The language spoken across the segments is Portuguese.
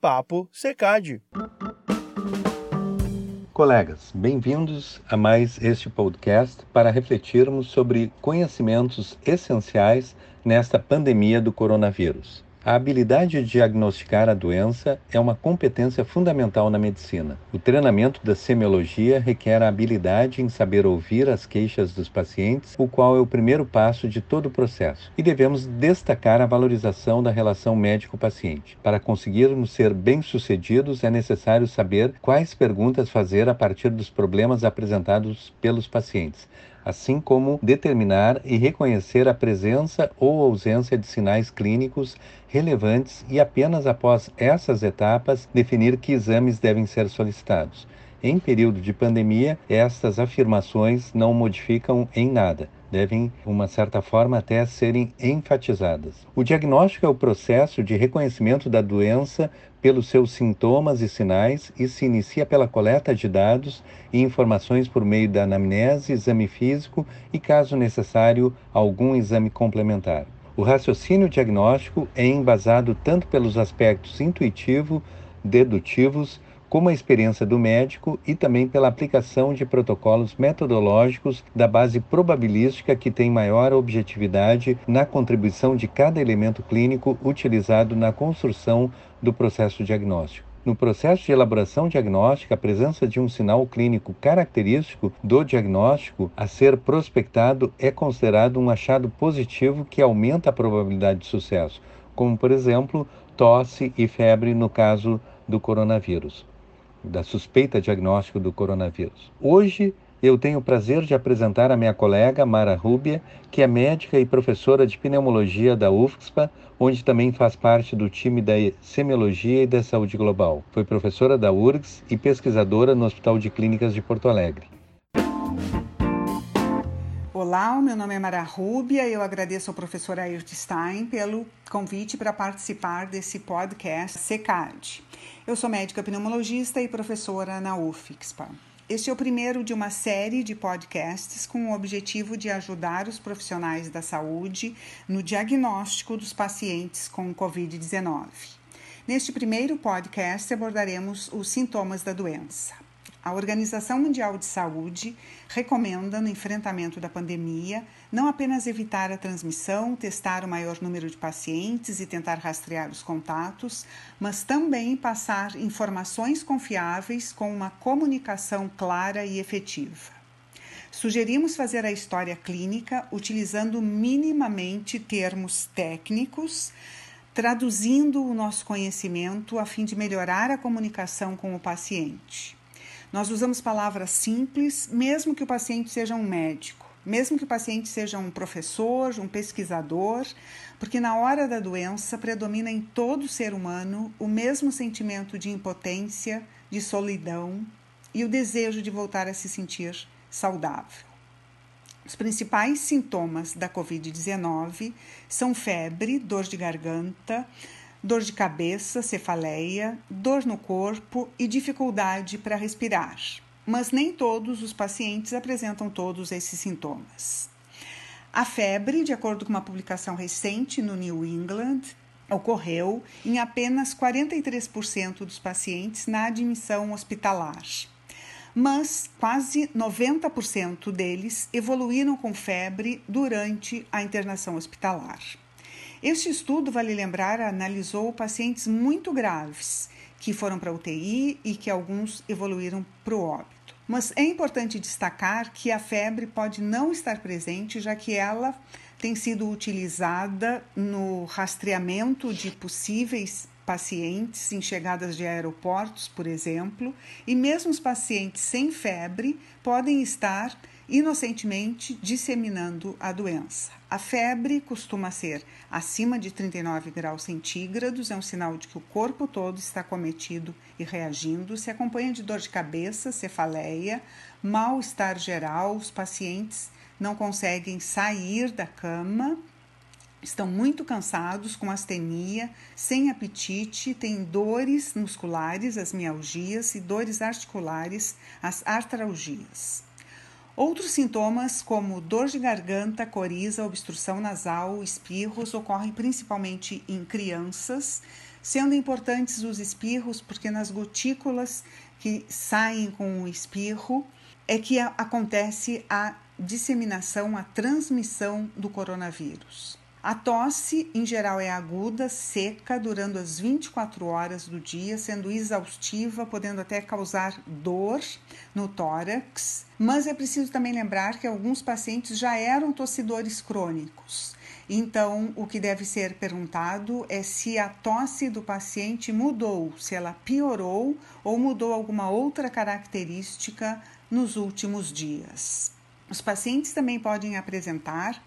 Papo Secad. Colegas, bem-vindos a mais este podcast para refletirmos sobre conhecimentos essenciais nesta pandemia do coronavírus. A habilidade de diagnosticar a doença é uma competência fundamental na medicina. O treinamento da semiologia requer a habilidade em saber ouvir as queixas dos pacientes, o qual é o primeiro passo de todo o processo. E devemos destacar a valorização da relação médico-paciente. Para conseguirmos ser bem-sucedidos, é necessário saber quais perguntas fazer a partir dos problemas apresentados pelos pacientes assim como determinar e reconhecer a presença ou ausência de sinais clínicos relevantes e apenas após essas etapas definir que exames devem ser solicitados. Em período de pandemia, estas afirmações não modificam em nada, devem, de uma certa forma, até serem enfatizadas. O diagnóstico é o processo de reconhecimento da doença pelos seus sintomas e sinais e se inicia pela coleta de dados e informações por meio da anamnese, exame físico e, caso necessário, algum exame complementar. O raciocínio diagnóstico é embasado tanto pelos aspectos intuitivo, dedutivos, como a experiência do médico e também pela aplicação de protocolos metodológicos da base probabilística que tem maior objetividade na contribuição de cada elemento clínico utilizado na construção do processo diagnóstico. No processo de elaboração diagnóstica, a presença de um sinal clínico característico do diagnóstico a ser prospectado é considerado um achado positivo que aumenta a probabilidade de sucesso, como, por exemplo, tosse e febre no caso do coronavírus, da suspeita diagnóstico do coronavírus. Hoje, eu tenho o prazer de apresentar a minha colega Mara Rubia, que é médica e professora de pneumologia da UFSPA, onde também faz parte do time da Semiologia e da Saúde Global. Foi professora da URGS e pesquisadora no Hospital de Clínicas de Porto Alegre. Olá, meu nome é Mara Rúbia eu agradeço ao professor Ayrton Stein pelo convite para participar desse podcast SECAD. Eu sou médica pneumologista e professora na UFSPA. Este é o primeiro de uma série de podcasts com o objetivo de ajudar os profissionais da saúde no diagnóstico dos pacientes com Covid-19. Neste primeiro podcast abordaremos os sintomas da doença. A Organização Mundial de Saúde recomenda, no enfrentamento da pandemia, não apenas evitar a transmissão, testar o maior número de pacientes e tentar rastrear os contatos, mas também passar informações confiáveis com uma comunicação clara e efetiva. Sugerimos fazer a história clínica utilizando minimamente termos técnicos, traduzindo o nosso conhecimento a fim de melhorar a comunicação com o paciente. Nós usamos palavras simples, mesmo que o paciente seja um médico, mesmo que o paciente seja um professor, um pesquisador, porque na hora da doença predomina em todo ser humano o mesmo sentimento de impotência, de solidão e o desejo de voltar a se sentir saudável. Os principais sintomas da Covid-19 são febre, dor de garganta, dor de cabeça, cefaleia, dor no corpo e dificuldade para respirar. Mas nem todos os pacientes apresentam todos esses sintomas. A febre, de acordo com uma publicação recente no New England, ocorreu em apenas 43% dos pacientes na admissão hospitalar. Mas quase 90% deles evoluíram com febre durante a internação hospitalar. Este estudo, vale lembrar, analisou pacientes muito graves que foram para UTI e que alguns evoluíram para o óbito. Mas é importante destacar que a febre pode não estar presente, já que ela tem sido utilizada no rastreamento de possíveis pacientes em chegadas de aeroportos, por exemplo, e mesmo os pacientes sem febre podem estar inocentemente disseminando a doença. A febre costuma ser acima de 39 graus centígrados, é um sinal de que o corpo todo está cometido e reagindo. Se acompanha de dor de cabeça, cefaleia, mal-estar geral, os pacientes não conseguem sair da cama, estão muito cansados, com astenia, sem apetite, têm dores musculares, as mialgias, e dores articulares, as artralgias. Outros sintomas, como dor de garganta, coriza, obstrução nasal, espirros, ocorrem principalmente em crianças, sendo importantes os espirros porque nas gotículas que saem com o espirro é que acontece a disseminação, a transmissão do coronavírus. A tosse, em geral, é aguda, seca, durando as 24 horas do dia, sendo exaustiva, podendo até causar dor no tórax. Mas é preciso também lembrar que alguns pacientes já eram tossidores crônicos. Então, o que deve ser perguntado é se a tosse do paciente mudou, se ela piorou ou mudou alguma outra característica nos últimos dias. Os pacientes também podem apresentar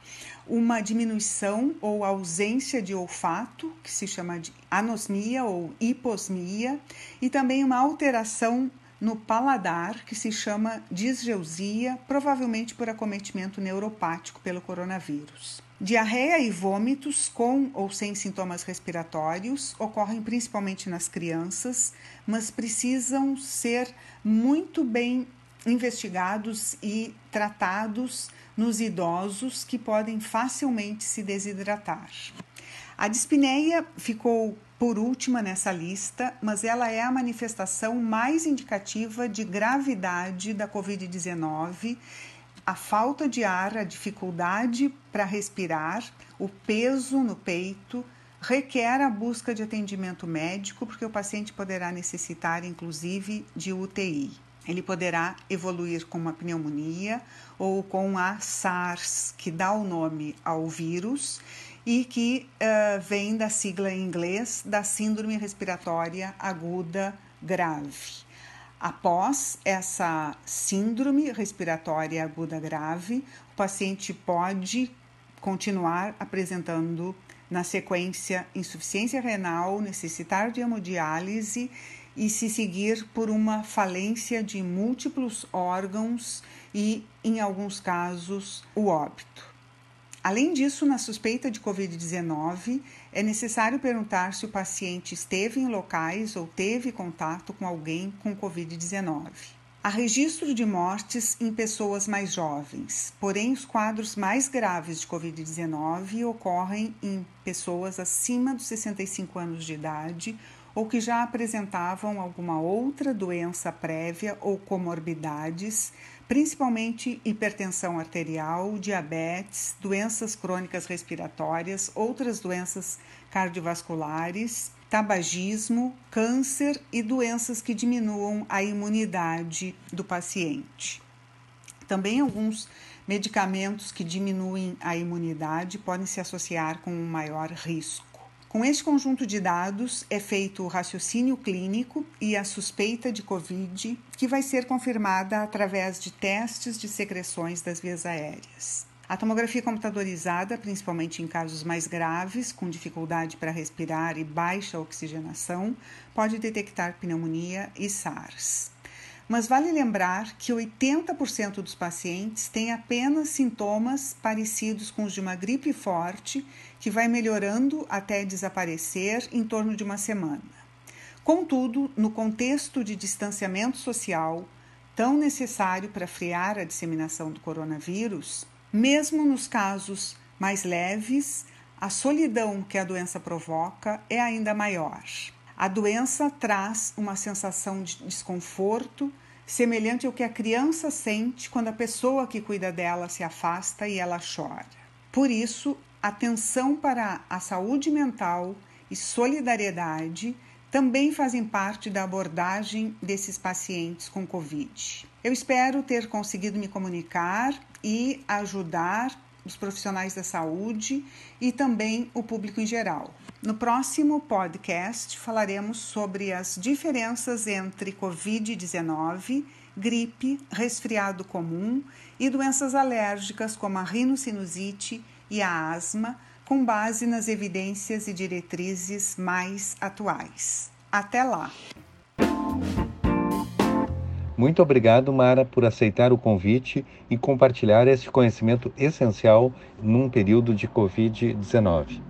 uma diminuição ou ausência de olfato, que se chama de anosmia ou hiposmia, e também uma alteração no paladar, que se chama disgeusia, provavelmente por acometimento neuropático pelo coronavírus. Diarreia e vômitos com ou sem sintomas respiratórios ocorrem principalmente nas crianças, mas precisam ser muito bem investigados e tratados nos idosos que podem facilmente se desidratar. A dispneia ficou por última nessa lista, mas ela é a manifestação mais indicativa de gravidade da Covid-19. A falta de ar, a dificuldade para respirar, o peso no peito, requer a busca de atendimento médico, porque o paciente poderá necessitar, inclusive, de UTI. Ele poderá evoluir com uma pneumonia ou com a SARS, que dá o nome ao vírus e que uh, vem da sigla em inglês da Síndrome Respiratória Aguda Grave. Após essa síndrome respiratória aguda grave, o paciente pode continuar apresentando na sequência insuficiência renal, necessitar de hemodiálise e se seguir por uma falência de múltiplos órgãos e, em alguns casos, o óbito. Além disso, na suspeita de Covid-19, é necessário perguntar se o paciente esteve em locais ou teve contato com alguém com Covid-19. Há registro de mortes em pessoas mais jovens, porém, os quadros mais graves de Covid-19 ocorrem em pessoas acima dos 65 anos de idade ou que já apresentavam alguma outra doença prévia ou comorbidades, principalmente hipertensão arterial, diabetes, doenças crônicas respiratórias, outras doenças cardiovasculares, tabagismo, câncer e doenças que diminuam a imunidade do paciente. Também alguns medicamentos que diminuem a imunidade podem se associar com um maior risco. Com este conjunto de dados é feito o raciocínio clínico e a suspeita de Covid, que vai ser confirmada através de testes de secreções das vias aéreas. A tomografia computadorizada, principalmente em casos mais graves, com dificuldade para respirar e baixa oxigenação, pode detectar pneumonia e SARS. Mas vale lembrar que 80% dos pacientes têm apenas sintomas parecidos com os de uma gripe forte, que vai melhorando até desaparecer em torno de uma semana. Contudo, no contexto de distanciamento social, tão necessário para frear a disseminação do coronavírus, mesmo nos casos mais leves, a solidão que a doença provoca é ainda maior. A doença traz uma sensação de desconforto semelhante ao que a criança sente quando a pessoa que cuida dela se afasta e ela chora. Por isso, atenção para a saúde mental e solidariedade também fazem parte da abordagem desses pacientes com Covid. Eu espero ter conseguido me comunicar e ajudar os profissionais da saúde e também o público em geral. No próximo podcast falaremos sobre as diferenças entre Covid-19, gripe, resfriado comum e doenças alérgicas como a rinocinusite e a asma, com base nas evidências e diretrizes mais atuais. Até lá! Muito obrigado, Mara, por aceitar o convite e compartilhar esse conhecimento essencial num período de Covid-19.